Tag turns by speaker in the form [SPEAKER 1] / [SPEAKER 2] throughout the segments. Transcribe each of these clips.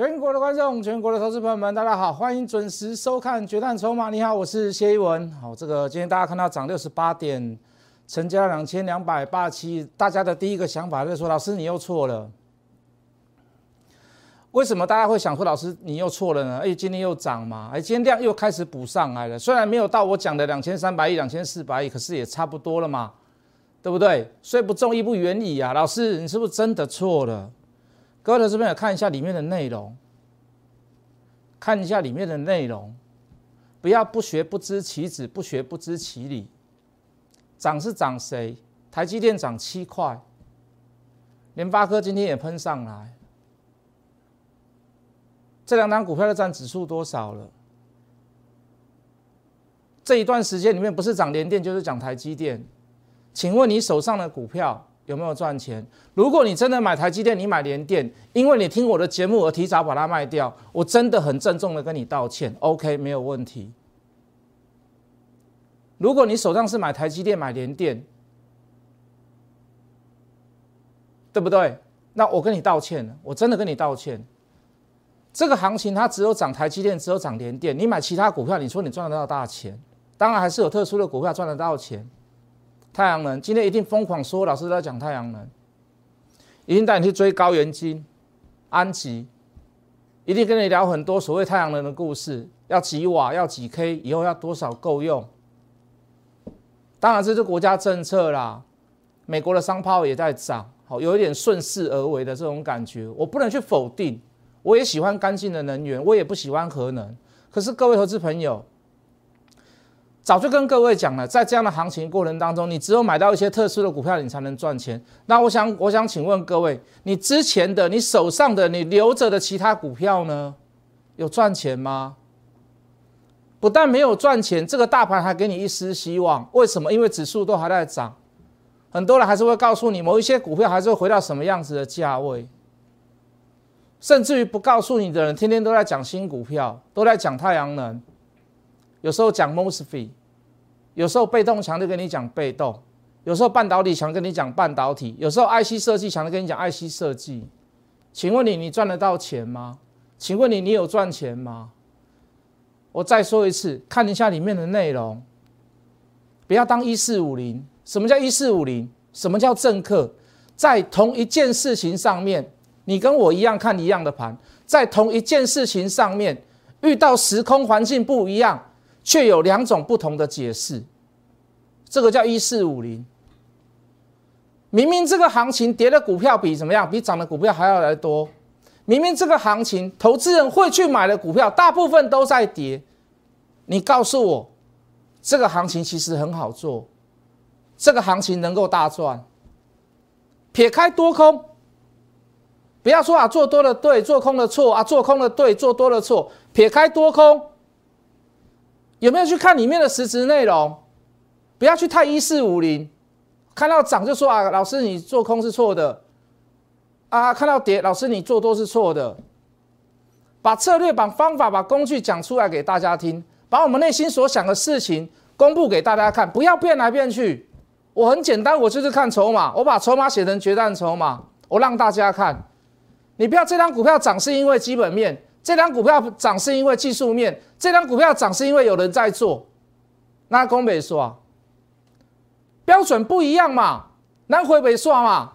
[SPEAKER 1] 全国的观众，全国的投资朋友们，大家好，欢迎准时收看《决战筹码》。你好，我是谢一文。好，这个今天大家看到涨六十八点，成交两千两百八十七，大家的第一个想法就是说，老师你又错了。为什么大家会想说，老师你又错了呢？哎，今天又涨嘛，哎，今天量又开始补上来了。虽然没有到我讲的两千三百亿、两千四百亿，可是也差不多了嘛，对不对？虽不中，亦不远矣啊。老师，你是不是真的错了？各位投资朋友，看一下里面的内容，看一下里面的内容，不要不学不知其子，不学不知其理。涨是涨谁？台积电涨七块，联发科今天也喷上来。这两档股票的占指数多少了？这一段时间里面不是涨联电就是涨台积电，请问你手上的股票有没有赚钱？如果你真的买台积电，你买联电，因为你听我的节目而提早把它卖掉，我真的很郑重的跟你道歉。OK，没有问题。如果你手上是买台积电、买联电，对不对？那我跟你道歉，我真的跟你道歉。这个行情它只有涨台积电，只有涨联电。你买其他股票，你说你赚得到大钱？当然还是有特殊的股票赚得到钱。太阳能今天一定疯狂说，老师在讲太阳能，一定带你去追高元金、安吉，一定跟你聊很多所谓太阳能的故事，要几瓦，要几 K，以后要多少够用。当然这是国家政策啦，美国的商抛也在涨，好有一点顺势而为的这种感觉，我不能去否定。我也喜欢干净的能源，我也不喜欢核能。可是各位投资朋友，早就跟各位讲了，在这样的行情过程当中，你只有买到一些特殊的股票，你才能赚钱。那我想，我想请问各位，你之前的、你手上的、你留着的其他股票呢，有赚钱吗？不但没有赚钱，这个大盘还给你一丝希望。为什么？因为指数都还在涨，很多人还是会告诉你，某一些股票还是会回到什么样子的价位。甚至于不告诉你的人，天天都在讲新股票，都在讲太阳能，有时候讲 mosfet，有时候被动强就跟你讲被动，有时候半导体强跟你讲半导体，有时候 IC 设计强的跟你讲 IC 设计。请问你，你赚得到钱吗？请问你，你有赚钱吗？我再说一次，看一下里面的内容，不要当一四五零。什么叫一四五零？什么叫政客？在同一件事情上面。你跟我一样看一样的盘，在同一件事情上面遇到时空环境不一样，却有两种不同的解释，这个叫一四五零。明明这个行情跌的股票比怎么样，比涨的股票还要来多。明明这个行情投资人会去买的股票，大部分都在跌。你告诉我，这个行情其实很好做，这个行情能够大赚。撇开多空。不要说啊，做多了对，做空了错啊，做空了对，做多了错。撇开多空，有没有去看里面的实质内容？不要去太一四五零，看到涨就说啊，老师你做空是错的啊，看到跌，老师你做多是错的。把策略、把方法、把工具讲出来给大家听，把我们内心所想的事情公布给大家看，不要变来变去。我很简单，我就是看筹码，我把筹码写成决战筹码，我让大家看。你不要这张股票涨是因为基本面，这张股票涨是因为技术面，这张股票涨是因为有人在做。那公北说，标准不一样嘛，南回北说嘛，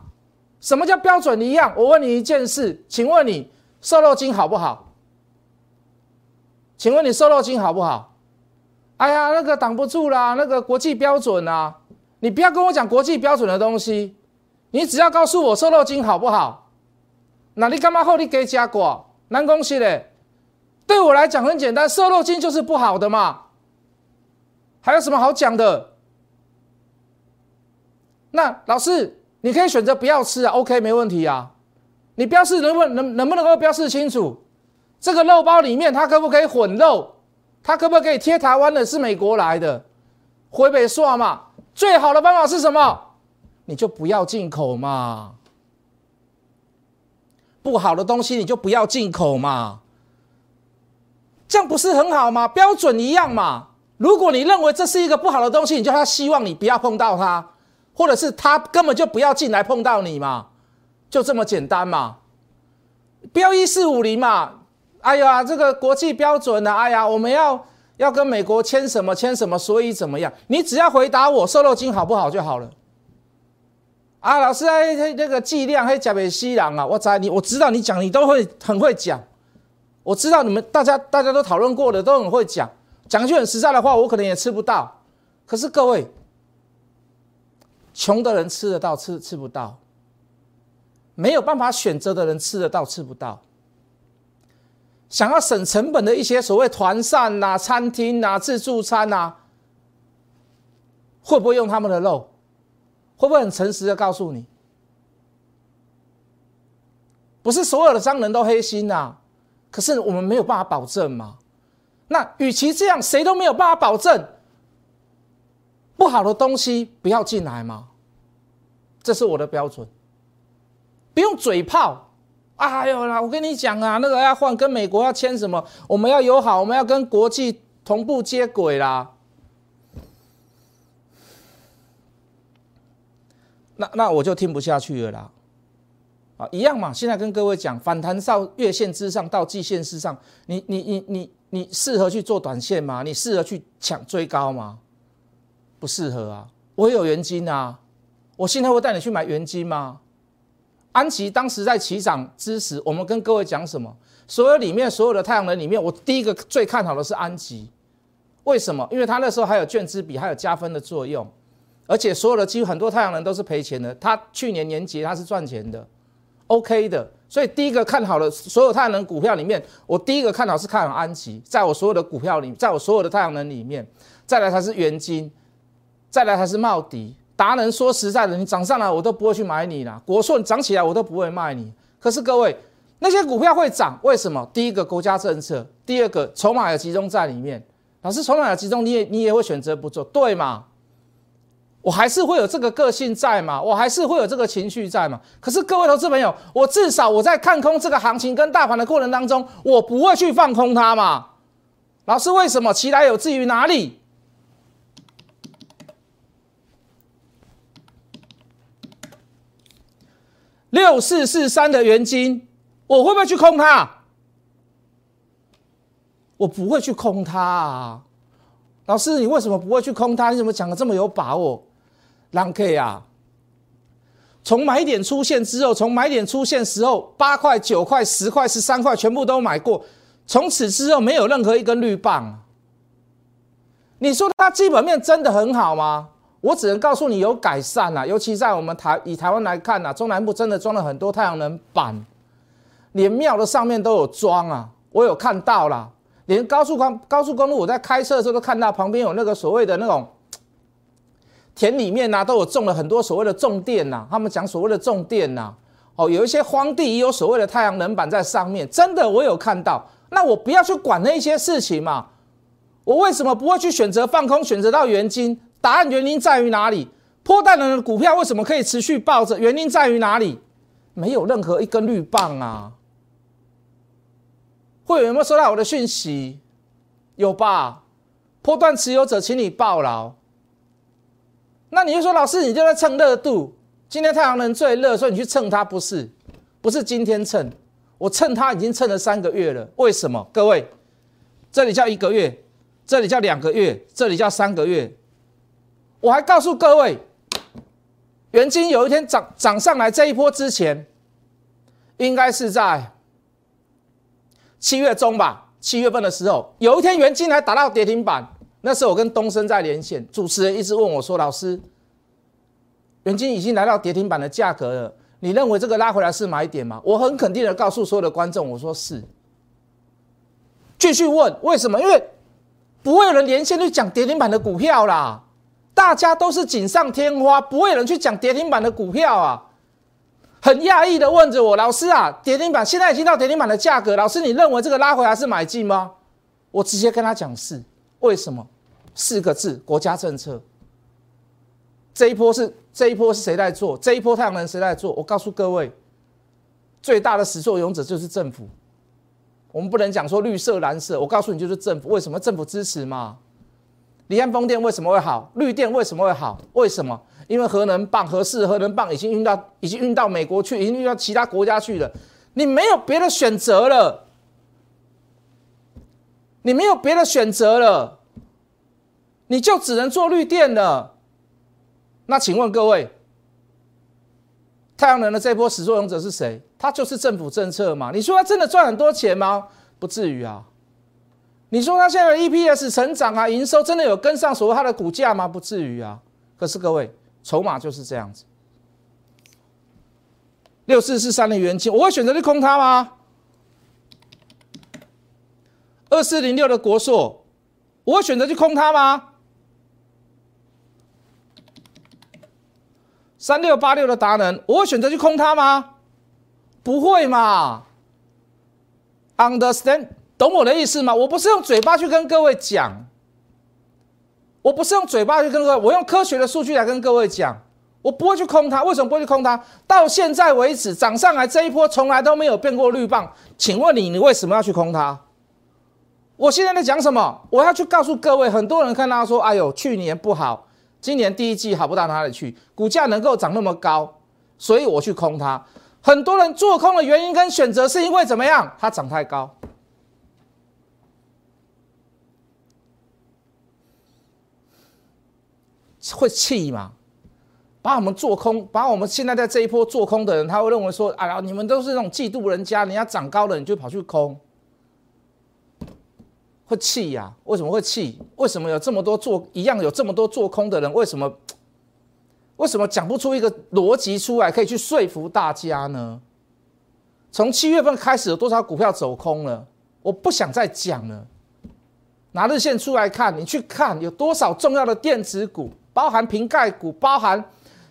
[SPEAKER 1] 什么叫标准一样？我问你一件事，请问你瘦肉精好不好？请问你瘦肉精好不好？哎呀，那个挡不住啦，那个国际标准啊，你不要跟我讲国际标准的东西，你只要告诉我瘦肉精好不好？那你干嘛后你给加过？难恭喜嘞！对我来讲很简单，瘦肉精就是不好的嘛。还有什么好讲的？那老师，你可以选择不要吃啊，OK，没问题啊。你标示能不能能不能够标示清楚？这个肉包里面它可不可以混肉？它可不可以贴台湾的？是美国来的？回北说嘛，最好的方法是什么？你就不要进口嘛。不好的东西你就不要进口嘛，这样不是很好吗？标准一样嘛。如果你认为这是一个不好的东西，你就他希望你不要碰到它，或者是他根本就不要进来碰到你嘛，就这么简单嘛。标一四五零嘛，哎呀，这个国际标准呢，哎呀，我们要要跟美国签什么签什么，所以怎么样？你只要回答我瘦肉精好不好就好了。啊，老师，哎，那个剂量还加美西郎啊，我知你，我知道你讲，你都会很会讲。我知道你们大家大家都讨论过的，都很会讲。讲句很实在的话，我可能也吃不到。可是各位，穷的人吃得到，吃吃不到；没有办法选择的人吃得到，吃不到。想要省成本的一些所谓团膳呐、餐厅呐、自助餐呐，会不会用他们的肉？会不会很诚实的告诉你？不是所有的商人都黑心呐，可是我们没有办法保证嘛。那与其这样，谁都没有办法保证不好的东西不要进来吗？这是我的标准。不用嘴炮，哎呦啦，我跟你讲啊，那个要换跟美国要签什么，我们要友好，我们要跟国际同步接轨啦。那那我就听不下去了啦，啊，一样嘛。现在跟各位讲，反弹到月线之上，到季线之上，你你你你你适合去做短线吗？你适合去抢追高吗？不适合啊。我有原金啊，我现在会带你去买原金吗？安琪当时在起涨之时，我们跟各位讲什么？所有里面所有的太阳能里面，我第一个最看好的是安吉，为什么？因为它那时候还有券资比，还有加分的作用。而且所有的几乎很多太阳能都是赔钱的，它去年年结它是赚钱的，OK 的。所以第一个看好了所有太阳能股票里面，我第一个看好是看好安吉，在我所有的股票里，在我所有的太阳能里面，再来才是元金，再来才是茂迪。达人说实在的，你涨上来我都不会去买你了，国顺涨起来我都不会卖你。可是各位，那些股票会涨，为什么？第一个国家政策，第二个筹码也集中在里面。老师，筹码也集中，你也你也会选择不做，对吗？我还是会有这个个性在嘛，我还是会有这个情绪在嘛。可是各位投资朋友，我至少我在看空这个行情跟大盘的过程当中，我不会去放空它嘛。老师，为什么？其来有至于哪里？六四四三的原金，我会不会去空它？我不会去空它啊。老师，你为什么不会去空它？你怎么讲的这么有把握？让 K 啊，从买点出现之后，从买点出现时候，八块、九块、十块、十三块，全部都买过。从此之后，没有任何一根绿棒。你说它基本面真的很好吗？我只能告诉你有改善啊，尤其在我们台以台湾来看啊，中南部真的装了很多太阳能板，连庙的上面都有装啊，我有看到啦。连高速公高速公路，我在开车的时候都看到旁边有那个所谓的那种。田里面呐都有种了很多所谓的种电呐，他们讲所谓的种电呐，哦，有一些荒地也有所谓的太阳能板在上面，真的我有看到。那我不要去管那些事情嘛，我为什么不会去选择放空，选择到原金？答案原因在于哪里？破蛋人的股票为什么可以持续抱着？原因在于哪里？没有任何一根绿棒啊！会员有没有收到我的讯息？有吧？破断持有者，请你报牢。那你就说，老师，你就在蹭热度。今天太阳能最热，所以你去蹭它，不是？不是今天蹭，我蹭它已经蹭了三个月了。为什么？各位，这里叫一个月，这里叫两个月，这里叫三个月。我还告诉各位，元金有一天涨涨上来这一波之前，应该是在七月中吧，七月份的时候，有一天元金还打到跌停板。那时候我跟东升在连线，主持人一直问我说：“老师，元金已经来到跌停板的价格了，你认为这个拉回来是买点吗？”我很肯定的告诉所有的观众，我说是。继续问为什么？因为不会有人连线去讲跌停板的股票啦，大家都是锦上添花，不会有人去讲跌停板的股票啊。很讶异的问着我：“老师啊，跌停板现在已经到跌停板的价格，老师你认为这个拉回来是买进吗？”我直接跟他讲是，为什么？四个字：国家政策。这一波是这一波是谁在做？这一波太阳能谁在做？我告诉各位，最大的始作俑者就是政府。我们不能讲说绿色蓝色，我告诉你就是政府。为什么政府支持嘛？离岸风电为什么会好？绿电为什么会好？为什么？因为核能棒、核四核能棒已经运到已经运到美国去，已经运到其他国家去了。你没有别的选择了，你没有别的选择了，你就只能做绿电了。那请问各位，太阳能的这波始作俑者是谁？他就是政府政策嘛？你说他真的赚很多钱吗？不至于啊。你说他现在的 EPS 成长啊，营收真的有跟上所谓它的股价吗？不至于啊。可是各位，筹码就是这样子。六四四三的元金，我会选择去空它吗？二四零六的国硕，我会选择去空它吗？三六八六的达人，我会选择去空它吗？不会嘛？Understand，懂我的意思吗？我不是用嘴巴去跟各位讲，我不是用嘴巴去跟各位，我用科学的数据来跟各位讲，我不会去空它。为什么不会去空它？到现在为止涨上来这一波从来都没有变过绿棒，请问你，你为什么要去空它？我现在在讲什么？我要去告诉各位，很多人看到说，哎呦，去年不好。今年第一季好不到哪里去，股价能够涨那么高，所以我去空它。很多人做空的原因跟选择是因为怎么样？它涨太高，会气嘛？把我们做空，把我们现在在这一波做空的人，他会认为说：哎呀，你们都是那种嫉妒人家，人家涨高了，你就跑去空。会气呀？为什么会气？为什么有这么多做一样有这么多做空的人？为什么？为什么讲不出一个逻辑出来，可以去说服大家呢？从七月份开始，有多少股票走空了？我不想再讲了。拿日线出来看，你去看有多少重要的电子股，包含瓶盖股，包含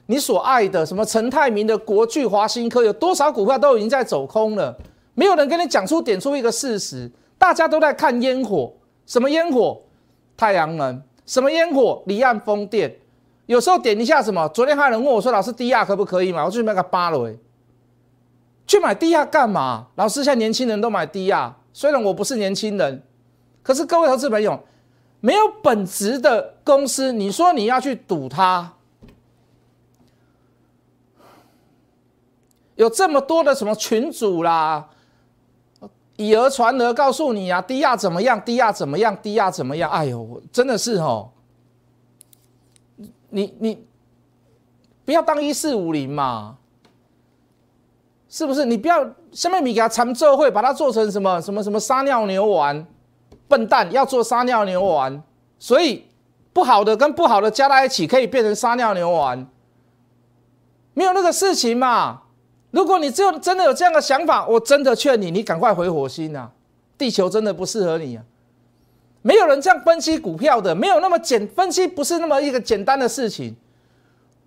[SPEAKER 1] 你所爱的什么陈泰明的国巨、华新科，有多少股票都已经在走空了？没有人跟你讲出点出一个事实。大家都在看烟火，什么烟火？太阳能，什么烟火？离岸风电。有时候点一下什么？昨天还有人问我说：“老师，低压可不可以买？”我就买个八雷。去买低压干嘛？老师，现在年轻人都买低压。虽然我不是年轻人，可是各位投资朋友，没有本质的公司，你说你要去赌它，有这么多的什么群主啦？以讹传讹，告诉你啊，低压怎么样？低压怎么样？低压怎么样？哎呦，真的是哦，你你不要当一四五零嘛，是不是？你不要下面你给他长奏会，把它做成什么什么什么撒尿牛丸，笨蛋要做撒尿牛丸，所以不好的跟不好的加在一起，可以变成撒尿牛丸，没有那个事情嘛。如果你只有真的有这样的想法，我真的劝你，你赶快回火星啊！地球真的不适合你啊！没有人这样分析股票的，没有那么简分析，不是那么一个简单的事情。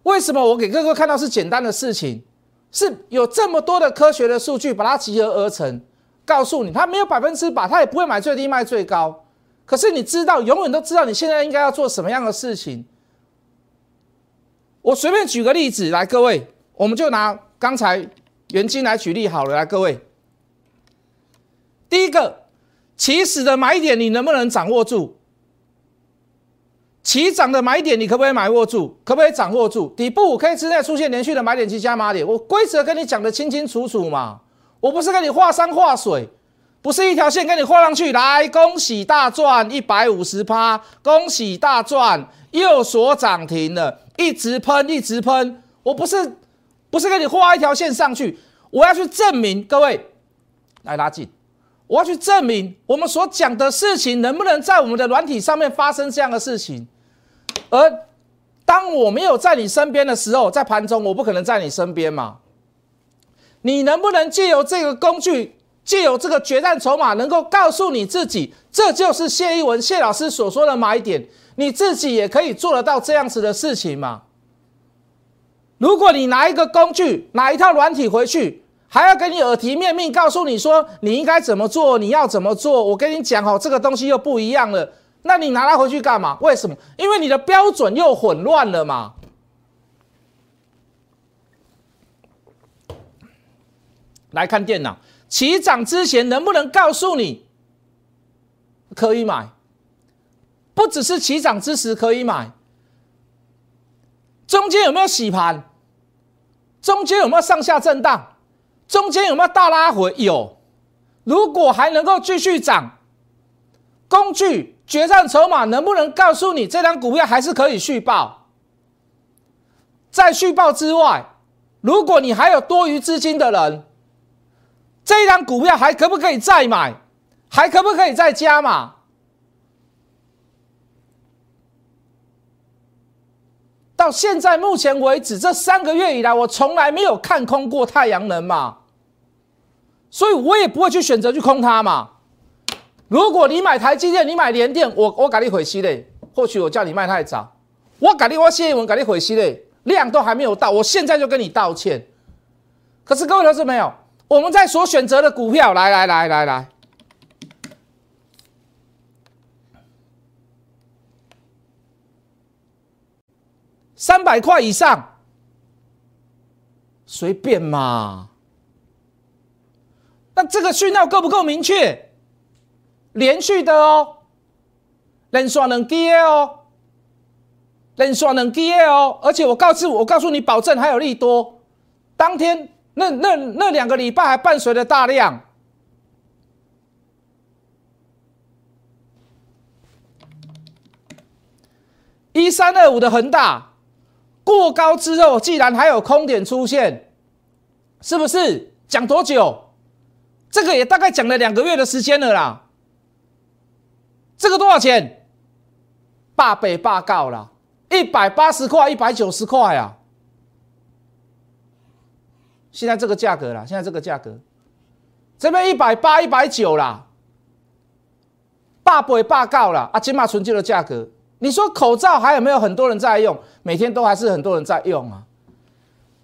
[SPEAKER 1] 为什么我给各位看到是简单的事情？是有这么多的科学的数据把它集合而成，告诉你，它没有百分之百，它也不会买最低卖最高。可是你知道，永远都知道你现在应该要做什么样的事情。我随便举个例子来，各位，我们就拿。刚才元金来举例好了，来各位，第一个起始的买点你能不能掌握住？起涨的买点你可不可以买握住？可不可以掌握住？底部五 K 之内出现连续的买点及加码点，我规则跟你讲的清清楚楚嘛，我不是跟你画山画水，不是一条线跟你画上去。来，恭喜大赚一百五十趴，恭喜大赚又锁涨停了，一直喷一直喷，我不是。不是给你画一条线上去，我要去证明各位来拉近，我要去证明我们所讲的事情能不能在我们的软体上面发生这样的事情。而当我没有在你身边的时候，在盘中我不可能在你身边嘛。你能不能借由这个工具，借由这个决战筹码，能够告诉你自己，这就是谢一文谢老师所说的买点，你自己也可以做得到这样子的事情嘛？如果你拿一个工具，拿一套软体回去，还要给你耳提面命告诉你说你应该怎么做，你要怎么做？我跟你讲哦，这个东西又不一样了。那你拿它回去干嘛？为什么？因为你的标准又混乱了嘛。来看电脑，起涨之前能不能告诉你可以买？不只是起涨之时可以买。中间有没有洗盘？中间有没有上下震荡？中间有没有大拉回？有。如果还能够继续涨，工具决战筹码能不能告诉你这张股票还是可以续报？在续报之外，如果你还有多余资金的人，这一张股票还可不可以再买？还可不可以再加码？到现在目前为止，这三个月以来，我从来没有看空过太阳能嘛，所以我也不会去选择去空它嘛。如果你买台积电，你买联电，我我赶你回息嘞。或许我叫你卖太早，我赶你我谢文赶你回息嘞，量都还没有到，我现在就跟你道歉。可是各位投资没有，我们在所选择的股票，来来来来来。三百块以上，随便嘛。那这个讯号够不够明确？连续的哦，能刷能跌哦，能刷能跌哦。而且我告诉我告诉你，保证还有利多。当天那那那两个礼拜还伴随着大量。一三二五的恒大。过高之后，既然还有空点出现，是不是讲多久？这个也大概讲了两个月的时间了啦。这个多少钱？八倍八告了，一百八十块，一百九十块啊！现在这个价格啦，现在这个价格，这边一百八、一百九啦，八倍八告了啊！金马纯净的价格。你说口罩还有没有很多人在用？每天都还是很多人在用啊。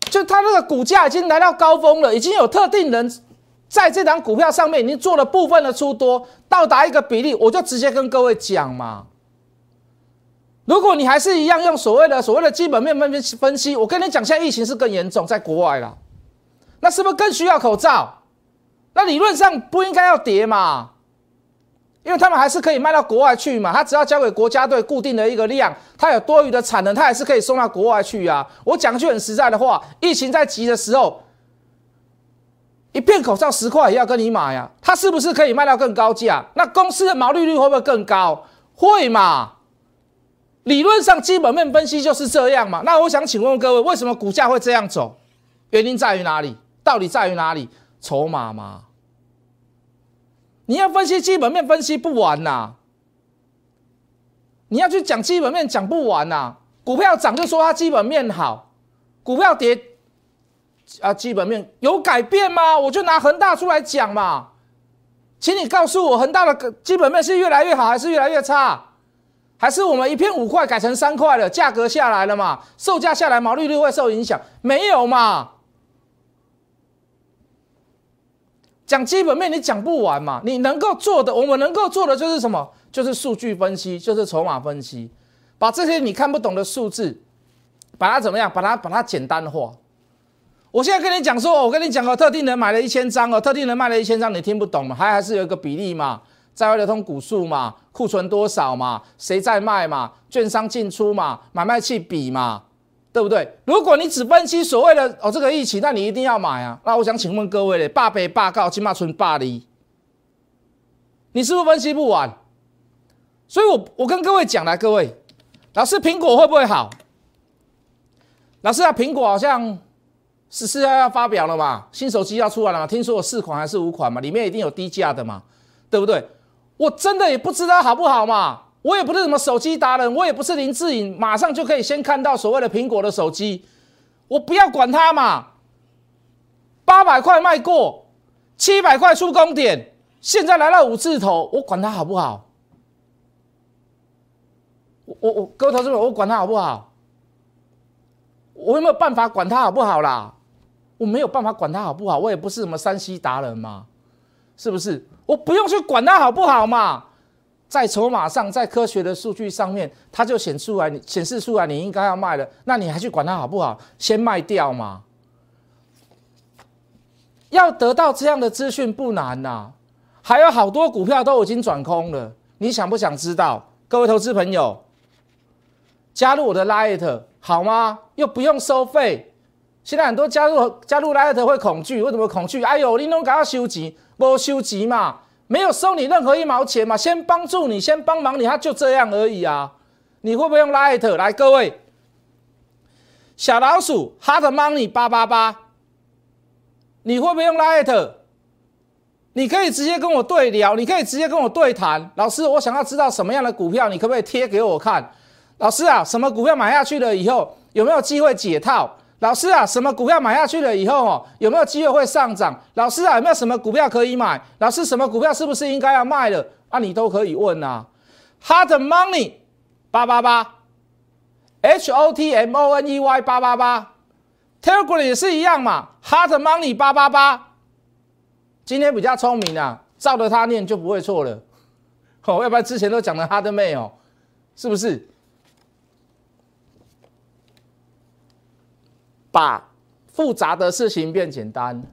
[SPEAKER 1] 就它那个股价已经来到高峰了，已经有特定人在这张股票上面已经做了部分的出多，到达一个比例，我就直接跟各位讲嘛。如果你还是一样用所谓的所谓的基本面分析分析，我跟你讲，现在疫情是更严重，在国外了，那是不是更需要口罩？那理论上不应该要跌嘛？因为他们还是可以卖到国外去嘛，他只要交给国家队固定的一个量，他有多余的产能，他还是可以送到国外去啊。我讲句很实在的话，疫情在急的时候，一片口罩十块也要跟你买呀，他是不是可以卖到更高价？那公司的毛利率会不会更高？会嘛？理论上基本面分析就是这样嘛。那我想请问各位，为什么股价会这样走？原因在于哪里？到底在于哪里？筹码嘛。你要分析基本面，分析不完呐！你要去讲基本面，讲不完呐！股票涨就说它基本面好，股票跌啊，基本面有改变吗？我就拿恒大出来讲嘛，请你告诉我，恒大的基本面是越来越好，还是越来越差？还是我们一片五块改成三块了，价格下来了嘛？售价下来，毛利率会受影响？没有嘛？讲基本面你讲不完嘛？你能够做的，我们能够做的就是什么？就是数据分析，就是筹码分析，把这些你看不懂的数字，把它怎么样？把它把它简单化。我现在跟你讲说，我跟你讲哦，特定人买了一千张哦，特定人卖了一千张，你听不懂吗？还还是有一个比例嘛，在外流通股数嘛，库存多少嘛，谁在卖嘛，券商进出嘛，买卖器比嘛。对不对？如果你只分析所谓的哦这个疫情，那你一定要买啊。那我想请问各位嘞，霸北霸告金马村霸离，你是不是分析不完？所以我我跟各位讲了，各位老师苹果会不会好？老师啊，苹果好像十四号要发表了嘛，新手机要出来了嘛，听说有四款还是五款嘛，里面一定有低价的嘛，对不对？我真的也不知道好不好嘛。我也不是什么手机达人，我也不是林志颖，马上就可以先看到所谓的苹果的手机，我不要管它嘛。八百块卖过，七百块出工点，现在来到五字头，我管它好不好？我我我，各位投资者，我管它好不好？我有没有办法管它好不好啦？我没有办法管它好不好，我也不是什么山西达人嘛，是不是？我不用去管它好不好嘛。在筹码上，在科学的数据上面，它就显出来，显示出来你应该要卖了，那你还去管它好不好？先卖掉嘛。要得到这样的资讯不难呐，还有好多股票都已经转空了，你想不想知道？各位投资朋友，加入我的 Light 好吗？又不用收费，现在很多加入加入 Light 会恐惧，为什么恐惧？哎呦，你拢搞要收集，不收集嘛，没有收你任何一毛钱嘛，先帮助你，先帮忙你，他就这样而已啊。你会不会用 Light 来？各位，小老鼠 Hard Money 八八八，你会不会用 Light？你可以直接跟我对聊，你可以直接跟我对谈。老师，我想要知道什么样的股票，你可不可以贴给我看？老师啊，什么股票买下去了以后有没有机会解套？老师啊，什么股票买下去了以后哦有没有机会会上涨？老师啊，有没有什么股票可以买？老师，什么股票是不是应该要卖了？啊，你都可以问呐。Hard Money 八八八，H O T M O N E Y 八八八，Telegram 也是一样嘛。Hard Money 八八八。今天比较聪明啊，照着他念就不会错了。哦，要不然之前都讲的哈德妹哦，是不是？把复杂的事情变简单。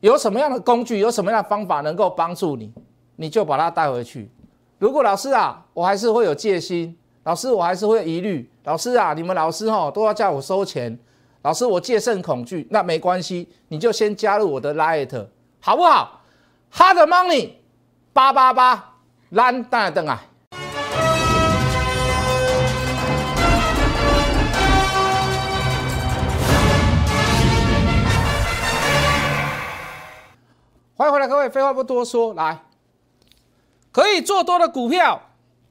[SPEAKER 1] 有什么样的工具，有什么样的方法能够帮助你，你就把它带回去。如果老师啊，我还是会有戒心，老师我还是会疑虑，老师啊，你们老师哈都要叫我收钱。老师，我戒慎恐惧，那没关系，你就先加入我的 Light，好不好？Hard Money 八八八，蓝大灯啊！欢迎回来，各位，废话不多说，来，可以做多的股票，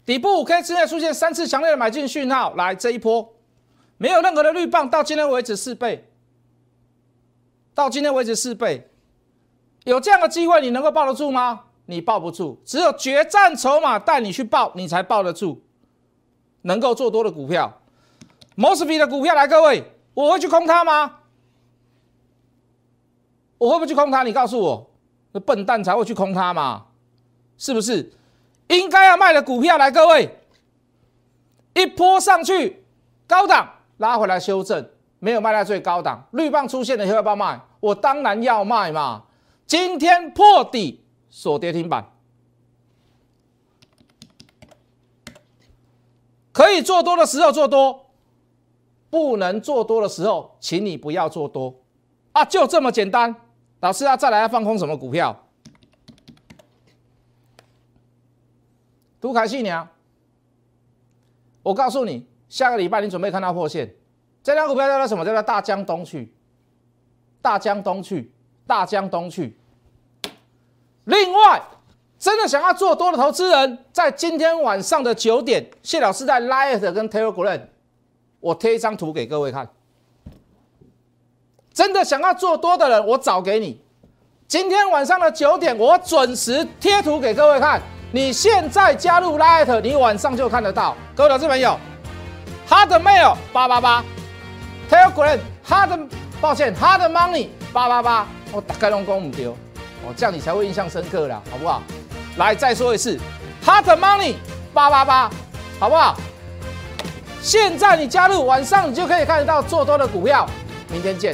[SPEAKER 1] 底部五 K 之内出现三次强烈的买进讯号，来这一波。没有任何的绿棒，到今天为止四倍，到今天为止四倍，有这样的机会，你能够抱得住吗？你抱不住，只有决战筹码带你去抱，你才抱得住。能够做多的股票，Mosby 的股票来，各位，我会去空它吗？我会不会去空它？你告诉我，那笨蛋才会去空它嘛？是不是？应该要卖的股票来，各位，一波上去，高档。拉回来修正，没有卖在最高档。绿棒出现了，要不要卖？我当然要卖嘛！今天破底锁跌停板，可以做多的时候做多，不能做多的时候，请你不要做多啊！就这么简单。老师啊，再来放空什么股票？杜凯信娘，我告诉你。下个礼拜你准备看到破线，这张股票叫做什么？叫做大江东去，大江东去，大江东去。另外，真的想要做多的投资人，在今天晚上的九点，谢老师在 Light 跟 Telegram，我贴一张图给各位看。真的想要做多的人，我找给你。今天晚上的九点，我准时贴图给各位看。你现在加入 Light，你晚上就看得到。各位投资朋友。Hard Mail 八八八，Telegram Hard 抱歉 Hard Money 八八八，我打开龙宫唔丢，哦这样你才会印象深刻啦，好不好？来再说一次，Hard Money 八八八，好不好？现在你加入，晚上你就可以看得到做多的股票。明天见。